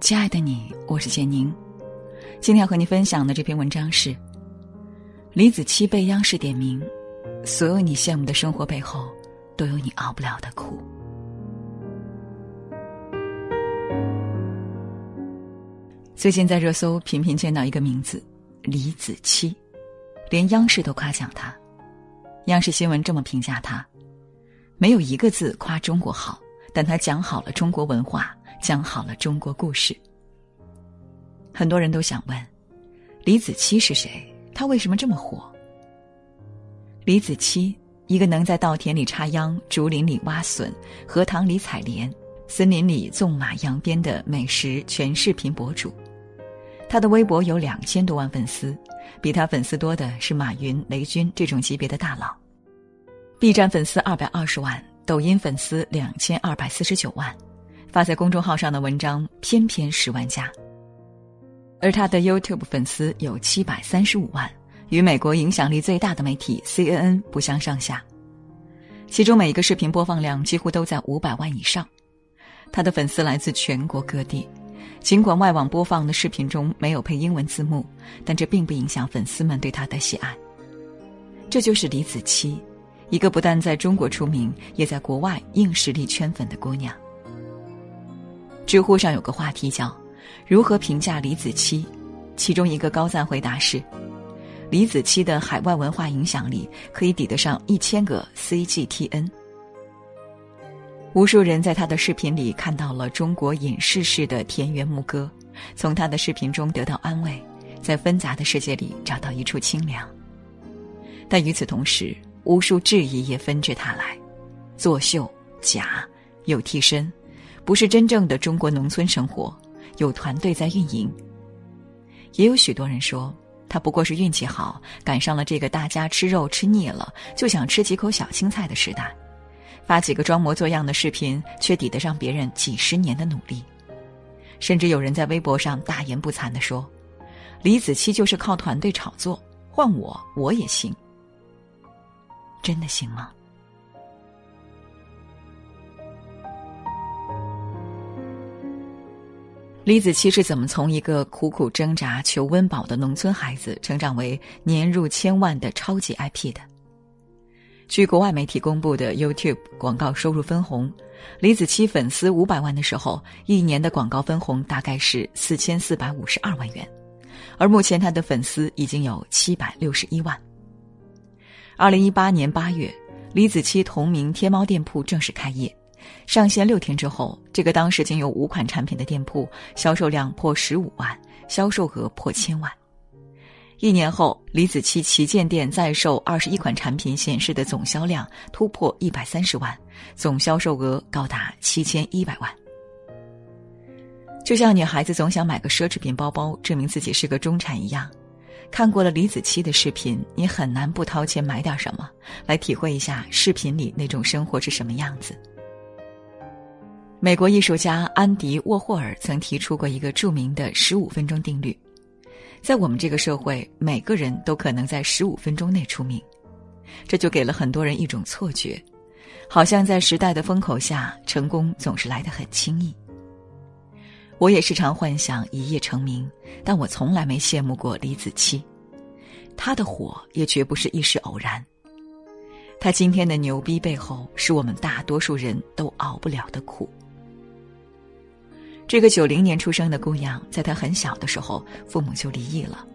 亲爱的你，我是简宁。今天要和你分享的这篇文章是：李子柒被央视点名，所有你羡慕的生活背后，都有你熬不了的苦。最近在热搜频频见到一个名字——李子柒，连央视都夸奖他。央视新闻这么评价他：没有一个字夸中国好，但他讲好了中国文化，讲好了中国故事。很多人都想问：李子柒是谁？他为什么这么火？李子柒，一个能在稻田里插秧、竹林里挖笋、荷塘里采莲、森林里纵马扬鞭的美食全视频博主。他的微博有两千多万粉丝，比他粉丝多的是马云、雷军这种级别的大佬。B 站粉丝二百二十万，抖音粉丝两千二百四十九万，发在公众号上的文章偏偏十万加。而他的 YouTube 粉丝有七百三十五万，与美国影响力最大的媒体 CNN 不相上下。其中每一个视频播放量几乎都在五百万以上。他的粉丝来自全国各地。尽管外网播放的视频中没有配英文字幕，但这并不影响粉丝们对他的喜爱。这就是李子柒，一个不但在中国出名，也在国外硬实力圈粉的姑娘。知乎上有个话题叫“如何评价李子柒”，其中一个高赞回答是：“李子柒的海外文化影响力可以抵得上一千个 CGTN。”无数人在他的视频里看到了中国隐士式的田园牧歌，从他的视频中得到安慰，在纷杂的世界里找到一处清凉。但与此同时，无数质疑也纷至沓来：作秀、假、有替身，不是真正的中国农村生活，有团队在运营。也有许多人说，他不过是运气好，赶上了这个大家吃肉吃腻了，就想吃几口小青菜的时代。发几个装模作样的视频，却抵得上别人几十年的努力。甚至有人在微博上大言不惭地说：“李子柒就是靠团队炒作，换我我也行。”真的行吗？李子柒是怎么从一个苦苦挣扎求温饱的农村孩子，成长为年入千万的超级 IP 的？据国外媒体公布的 YouTube 广告收入分红，李子柒粉丝五百万的时候，一年的广告分红大概是四千四百五十二万元，而目前他的粉丝已经有七百六十一万。二零一八年八月，李子柒同名天猫店铺正式开业，上线六天之后，这个当时仅有五款产品的店铺销售量破十五万，销售额破千万。一年后，李子柒旗舰店在售二十一款产品显示的总销量突破一百三十万，总销售额高达七千一百万。就像女孩子总想买个奢侈品包包证明自己是个中产一样，看过了李子柒的视频，你很难不掏钱买点什么，来体会一下视频里那种生活是什么样子。美国艺术家安迪沃霍尔曾提出过一个著名的十五分钟定律。在我们这个社会，每个人都可能在十五分钟内出名，这就给了很多人一种错觉，好像在时代的风口下，成功总是来得很轻易。我也时常幻想一夜成名，但我从来没羡慕过李子柒，他的火也绝不是一时偶然，他今天的牛逼背后，是我们大多数人都熬不了的苦。这个九零年出生的姑娘，在她很小的时候，父母就离异了，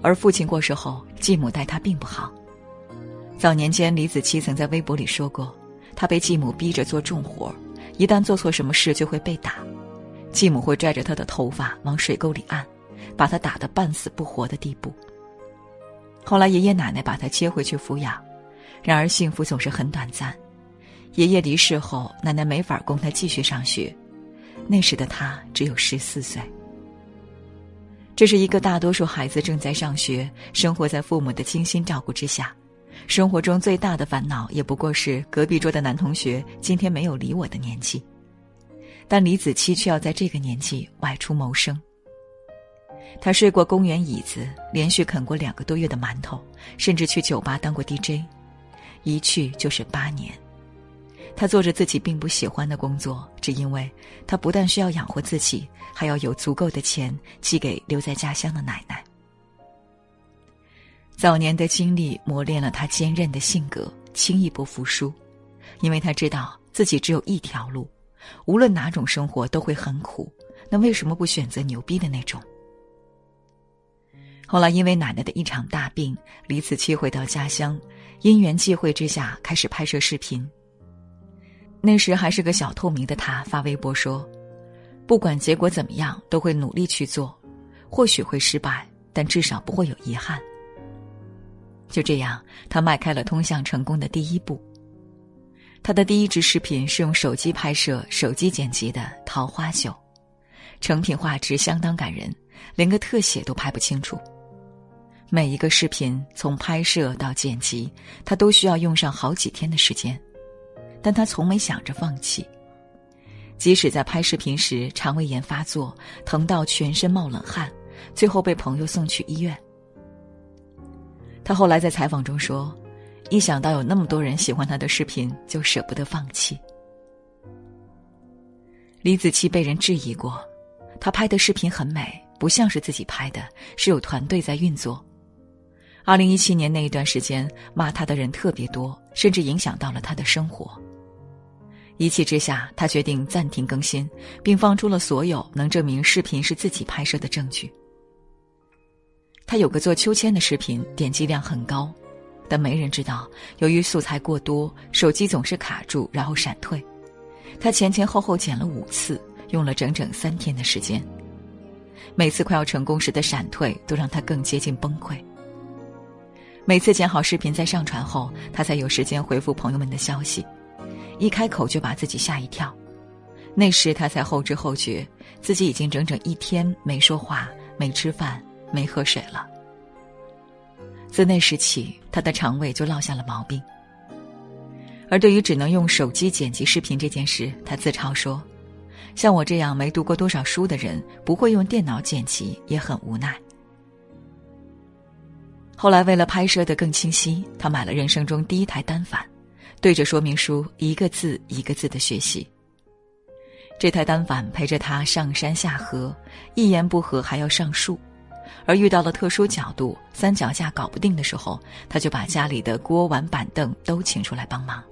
而父亲过世后，继母待她并不好。早年间，李子柒曾在微博里说过，她被继母逼着做重活，一旦做错什么事就会被打，继母会拽着她的头发往水沟里按，把她打得半死不活的地步。后来爷爷奶奶把她接回去抚养，然而幸福总是很短暂。爷爷离世后，奶奶没法供她继续上学。那时的他只有十四岁。这是一个大多数孩子正在上学，生活在父母的精心照顾之下，生活中最大的烦恼也不过是隔壁桌的男同学今天没有理我的年纪。但李子柒却要在这个年纪外出谋生。他睡过公园椅子，连续啃过两个多月的馒头，甚至去酒吧当过 DJ，一去就是八年。他做着自己并不喜欢的工作，只因为他不但需要养活自己，还要有足够的钱寄给留在家乡的奶奶。早年的经历磨练了他坚韧的性格，轻易不服输，因为他知道自己只有一条路，无论哪种生活都会很苦，那为什么不选择牛逼的那种？后来因为奶奶的一场大病，李子柒回到家乡，因缘际会之下开始拍摄视频。那时还是个小透明的他发微博说：“不管结果怎么样，都会努力去做，或许会失败，但至少不会有遗憾。”就这样，他迈开了通向成功的第一步。他的第一支视频是用手机拍摄、手机剪辑的《桃花酒》，成品画质相当感人，连个特写都拍不清楚。每一个视频从拍摄到剪辑，他都需要用上好几天的时间。但他从没想着放弃，即使在拍视频时肠胃炎发作，疼到全身冒冷汗，最后被朋友送去医院。他后来在采访中说：“一想到有那么多人喜欢他的视频，就舍不得放弃。”李子柒被人质疑过，他拍的视频很美，不像是自己拍的，是有团队在运作。二零一七年那一段时间，骂他的人特别多，甚至影响到了他的生活。一气之下，他决定暂停更新，并放出了所有能证明视频是自己拍摄的证据。他有个做秋千的视频，点击量很高，但没人知道，由于素材过多，手机总是卡住，然后闪退。他前前后后剪了五次，用了整整三天的时间。每次快要成功时的闪退，都让他更接近崩溃。每次剪好视频再上传后，他才有时间回复朋友们的消息。一开口就把自己吓一跳，那时他才后知后觉，自己已经整整一天没说话、没吃饭、没喝水了。自那时起，他的肠胃就落下了毛病。而对于只能用手机剪辑视频这件事，他自嘲说：“像我这样没读过多少书的人，不会用电脑剪辑也很无奈。”后来为了拍摄的更清晰，他买了人生中第一台单反。对着说明书一个字一个字的学习。这台单反陪着他上山下河，一言不合还要上树，而遇到了特殊角度、三脚架搞不定的时候，他就把家里的锅碗板凳都请出来帮忙。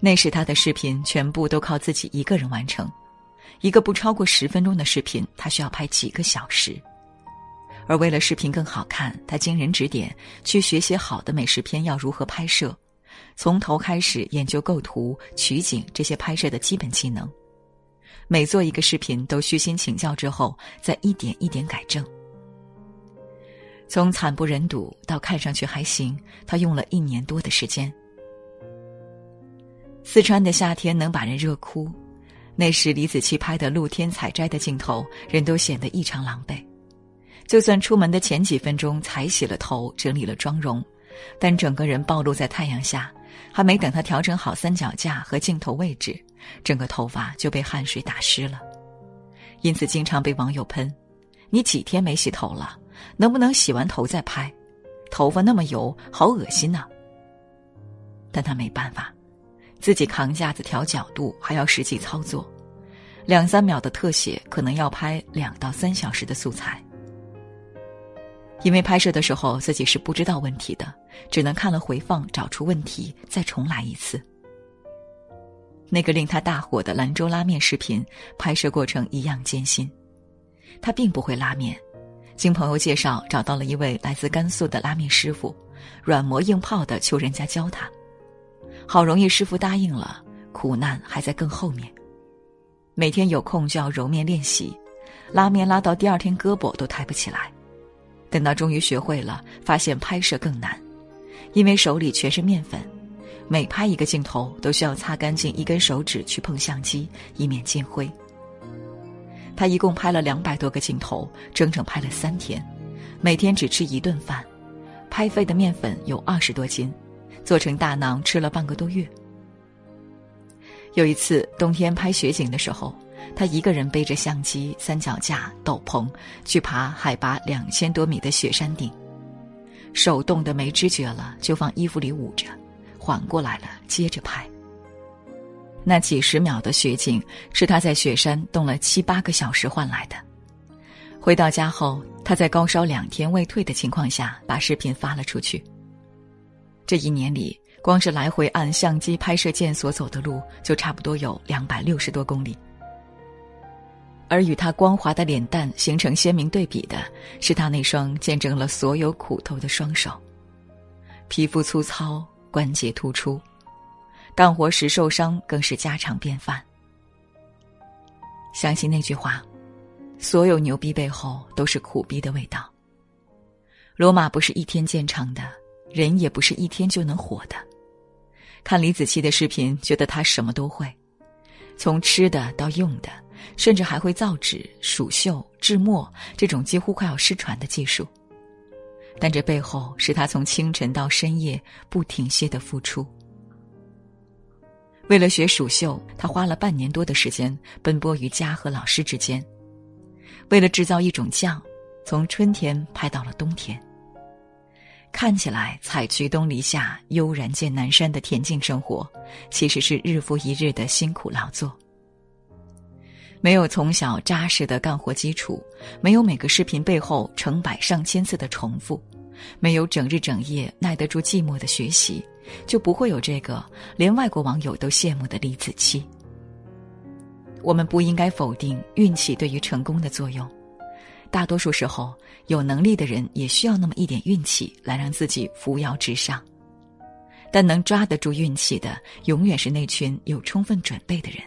那时他的视频全部都靠自己一个人完成，一个不超过十分钟的视频，他需要拍几个小时。而为了视频更好看，他经人指点去学习好的美食片要如何拍摄。从头开始研究构图、取景这些拍摄的基本技能，每做一个视频都虚心请教之后，再一点一点改正。从惨不忍睹到看上去还行，他用了一年多的时间。四川的夏天能把人热哭，那时李子柒拍的露天采摘的镜头，人都显得异常狼狈。就算出门的前几分钟才洗了头、整理了妆容，但整个人暴露在太阳下。还没等他调整好三脚架和镜头位置，整个头发就被汗水打湿了，因此经常被网友喷：“你几天没洗头了？能不能洗完头再拍？头发那么油，好恶心呐！”但他没办法，自己扛架子调角度，还要实际操作，两三秒的特写可能要拍两到三小时的素材。因为拍摄的时候自己是不知道问题的，只能看了回放找出问题，再重来一次。那个令他大火的兰州拉面视频拍摄过程一样艰辛，他并不会拉面，经朋友介绍找到了一位来自甘肃的拉面师傅，软磨硬泡的求人家教他，好容易师傅答应了，苦难还在更后面。每天有空就要揉面练习，拉面拉到第二天胳膊都抬不起来。等到终于学会了，发现拍摄更难，因为手里全是面粉，每拍一个镜头都需要擦干净一根手指去碰相机，以免进灰。他一共拍了两百多个镜头，整整拍了三天，每天只吃一顿饭，拍废的面粉有二十多斤，做成大馕吃了半个多月。有一次冬天拍雪景的时候。他一个人背着相机、三脚架、斗篷，去爬海拔两千多米的雪山顶，手冻得没知觉了，就放衣服里捂着，缓过来了接着拍。那几十秒的雪景是他在雪山冻了七八个小时换来的。回到家后，他在高烧两天未退的情况下，把视频发了出去。这一年里，光是来回按相机拍摄键所走的路，就差不多有两百六十多公里。而与他光滑的脸蛋形成鲜明对比的，是他那双见证了所有苦头的双手。皮肤粗糙，关节突出，干活时受伤更是家常便饭。相信那句话：所有牛逼背后都是苦逼的味道。罗马不是一天建成的，人也不是一天就能火的。看李子柒的视频，觉得他什么都会，从吃的到用的。甚至还会造纸、蜀绣、制墨这种几乎快要失传的技术，但这背后是他从清晨到深夜不停歇的付出。为了学蜀绣，他花了半年多的时间奔波于家和老师之间；为了制造一种酱，从春天拍到了冬天。看起来采菊东篱下，悠然见南山的恬静生活，其实是日复一日的辛苦劳作。没有从小扎实的干活基础，没有每个视频背后成百上千次的重复，没有整日整夜耐得住寂寞的学习，就不会有这个连外国网友都羡慕的李子柒。我们不应该否定运气对于成功的作用，大多数时候有能力的人也需要那么一点运气来让自己扶摇直上，但能抓得住运气的，永远是那群有充分准备的人。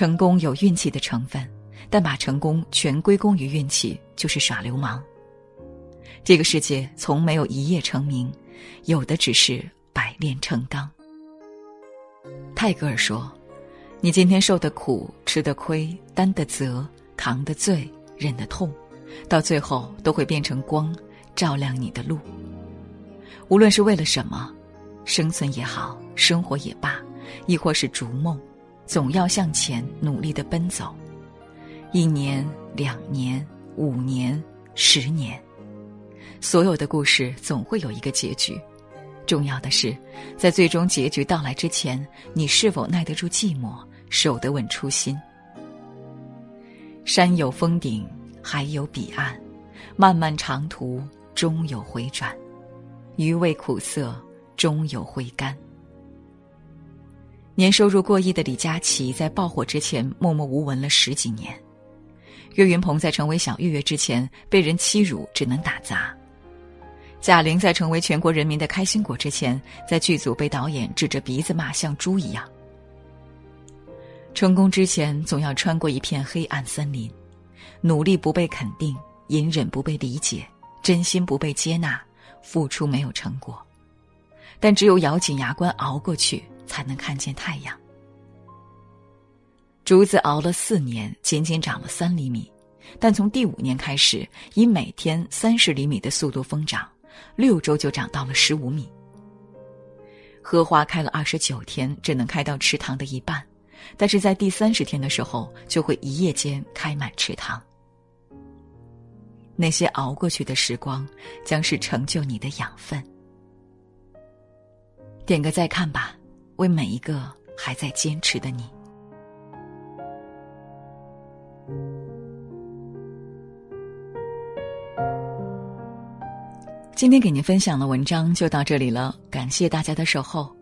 成功有运气的成分，但把成功全归功于运气就是耍流氓。这个世界从没有一夜成名，有的只是百炼成钢。泰戈尔说：“你今天受的苦、吃的亏、担的责、扛的罪、忍的痛，到最后都会变成光，照亮你的路。无论是为了什么，生存也好，生活也罢，亦或是逐梦。”总要向前努力的奔走，一年、两年、五年、十年，所有的故事总会有一个结局。重要的是，在最终结局到来之前，你是否耐得住寂寞，守得稳初心。山有峰顶，海有彼岸，漫漫长途终有回转，余味苦涩终有回甘。年收入过亿的李佳琦在爆火之前默默无闻了十几年，岳云鹏在成为小岳岳之前被人欺辱只能打杂，贾玲在成为全国人民的开心果之前，在剧组被导演指着鼻子骂像猪一样。成功之前总要穿过一片黑暗森林，努力不被肯定，隐忍不被理解，真心不被接纳，付出没有成果，但只有咬紧牙关熬过去。才能看见太阳。竹子熬了四年，仅仅长了三厘米，但从第五年开始，以每天三十厘米的速度疯长，六周就长到了十五米。荷花开了二十九天，只能开到池塘的一半，但是在第三十天的时候，就会一夜间开满池塘。那些熬过去的时光，将是成就你的养分。点个再看吧。为每一个还在坚持的你。今天给您分享的文章就到这里了，感谢大家的守候。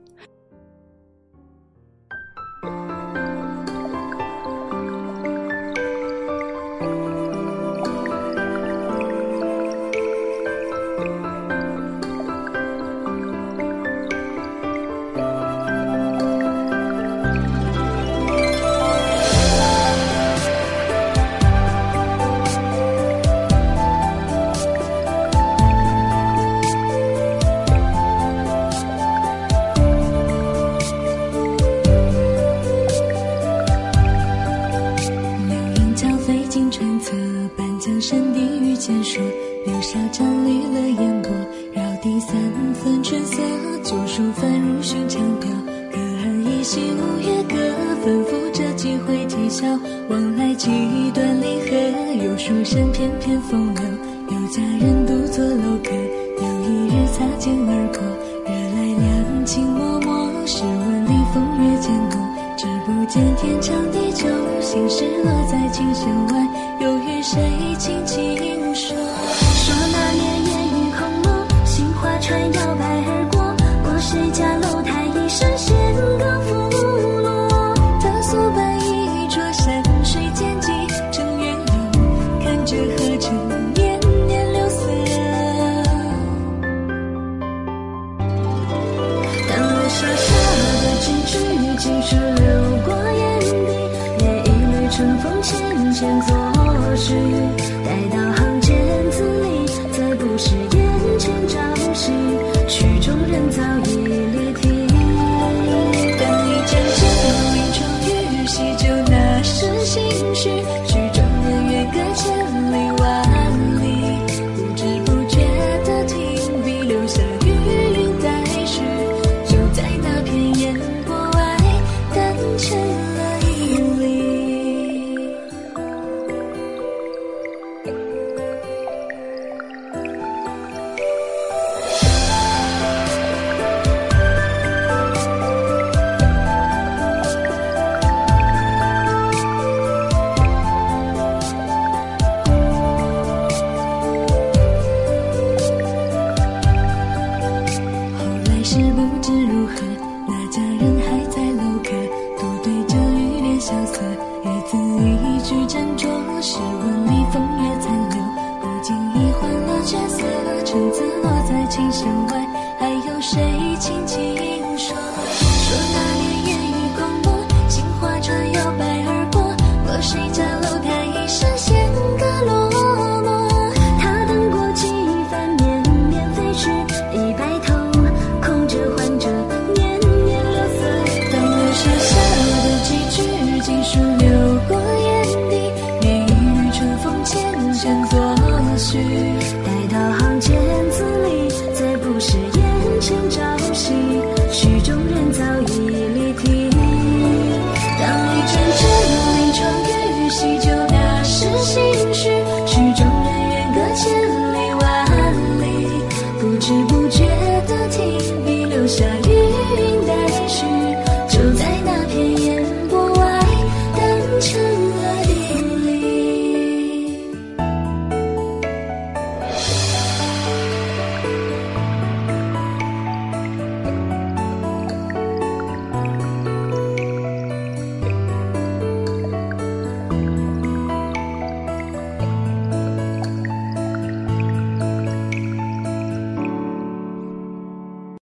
间说柳梢沾绿了烟波绕堤三分春色旧书翻入寻常调隔岸依稀五月歌反复着几回啼笑往来几段离合有书生翩翩风